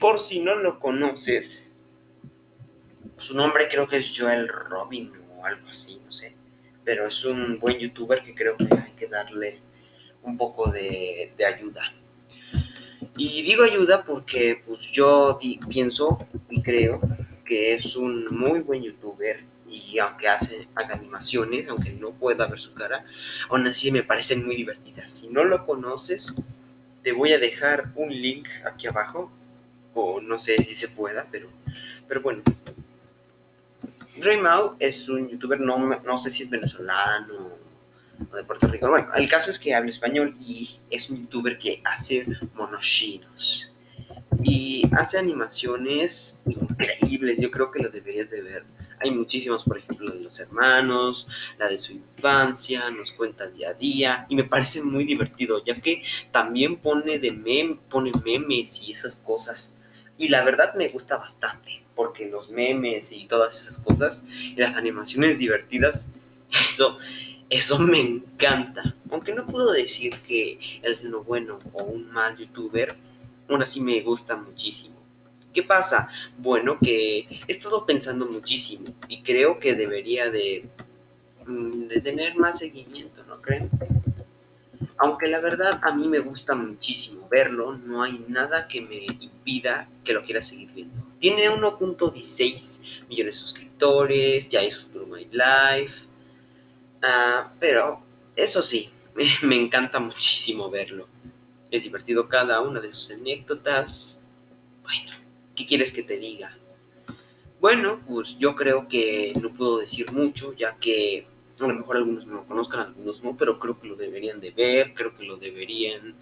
Por si no lo conoces, su nombre creo que es Joel Robin o algo así, no sé. Pero es un buen youtuber que creo que hay que darle un poco de, ayuda. Y digo ayuda porque pues yo pienso y creo que es un muy buen youtuber y aunque hace, haga animaciones, aunque no pueda ver su cara, aún así me parecen muy divertidas. Si no lo conoces, te voy a dejar un link aquí abajo, o no sé si se pueda, pero, pero bueno. Mau es un youtuber, no, no sé si es venezolano o de Puerto Rico. Bueno, el caso es que habla español y es un youtuber que hace monoshinos. Y hace animaciones increíbles, yo creo que lo deberías de ver hay muchísimas, por ejemplo, la de los hermanos, la de su infancia, nos cuenta día a día y me parece muy divertido, ya que también pone, de mem pone memes y esas cosas. Y la verdad me gusta bastante, porque los memes y todas esas cosas y las animaciones divertidas, eso, eso me encanta. Aunque no puedo decir que él es uno bueno o un mal youtuber, aún así me gusta muchísimo. ¿Qué pasa? Bueno, que he estado pensando muchísimo y creo que debería de, mm, de tener más seguimiento, ¿no creen? Aunque la verdad a mí me gusta muchísimo verlo, no hay nada que me impida que lo quiera seguir viendo. Tiene 1.16 millones de suscriptores, ya hizo su My Life, ah, pero eso sí, me encanta muchísimo verlo. Es divertido cada una de sus anécdotas. Bueno, ¿Qué quieres que te diga? Bueno, pues yo creo que no puedo decir mucho, ya que a lo mejor algunos no lo conozcan, algunos no, pero creo que lo deberían de ver, creo que lo deberían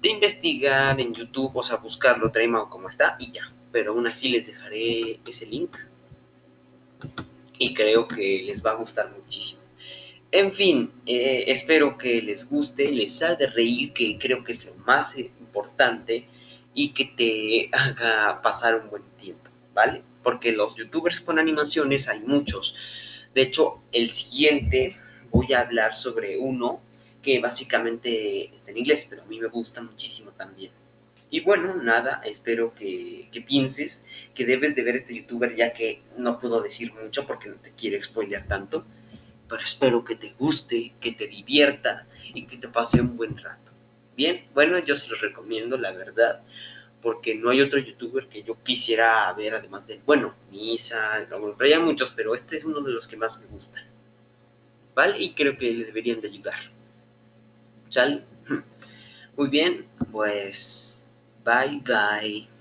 de investigar en YouTube, o sea, buscarlo, o como está y ya. Pero aún así les dejaré ese link y creo que les va a gustar muchísimo. En fin, eh, espero que les guste, les haga reír, que creo que es lo más importante y que te haga pasar un buen tiempo, ¿vale? Porque los youtubers con animaciones hay muchos. De hecho, el siguiente voy a hablar sobre uno que básicamente está en inglés, pero a mí me gusta muchísimo también. Y bueno, nada, espero que, que, pienses que debes de ver este youtuber ya que no puedo decir mucho porque no te quiero spoilear tanto, pero espero que te guste, que te divierta y que te pase un buen rato. Bien, bueno, yo se los recomiendo, la verdad, porque no hay otro youtuber que yo quisiera ver, además de, bueno, Misa, pero hay muchos, pero este es uno de los que más me gustan. ¿Vale? Y creo que le deberían de ayudar. ¿Sale? Muy bien, pues, bye bye.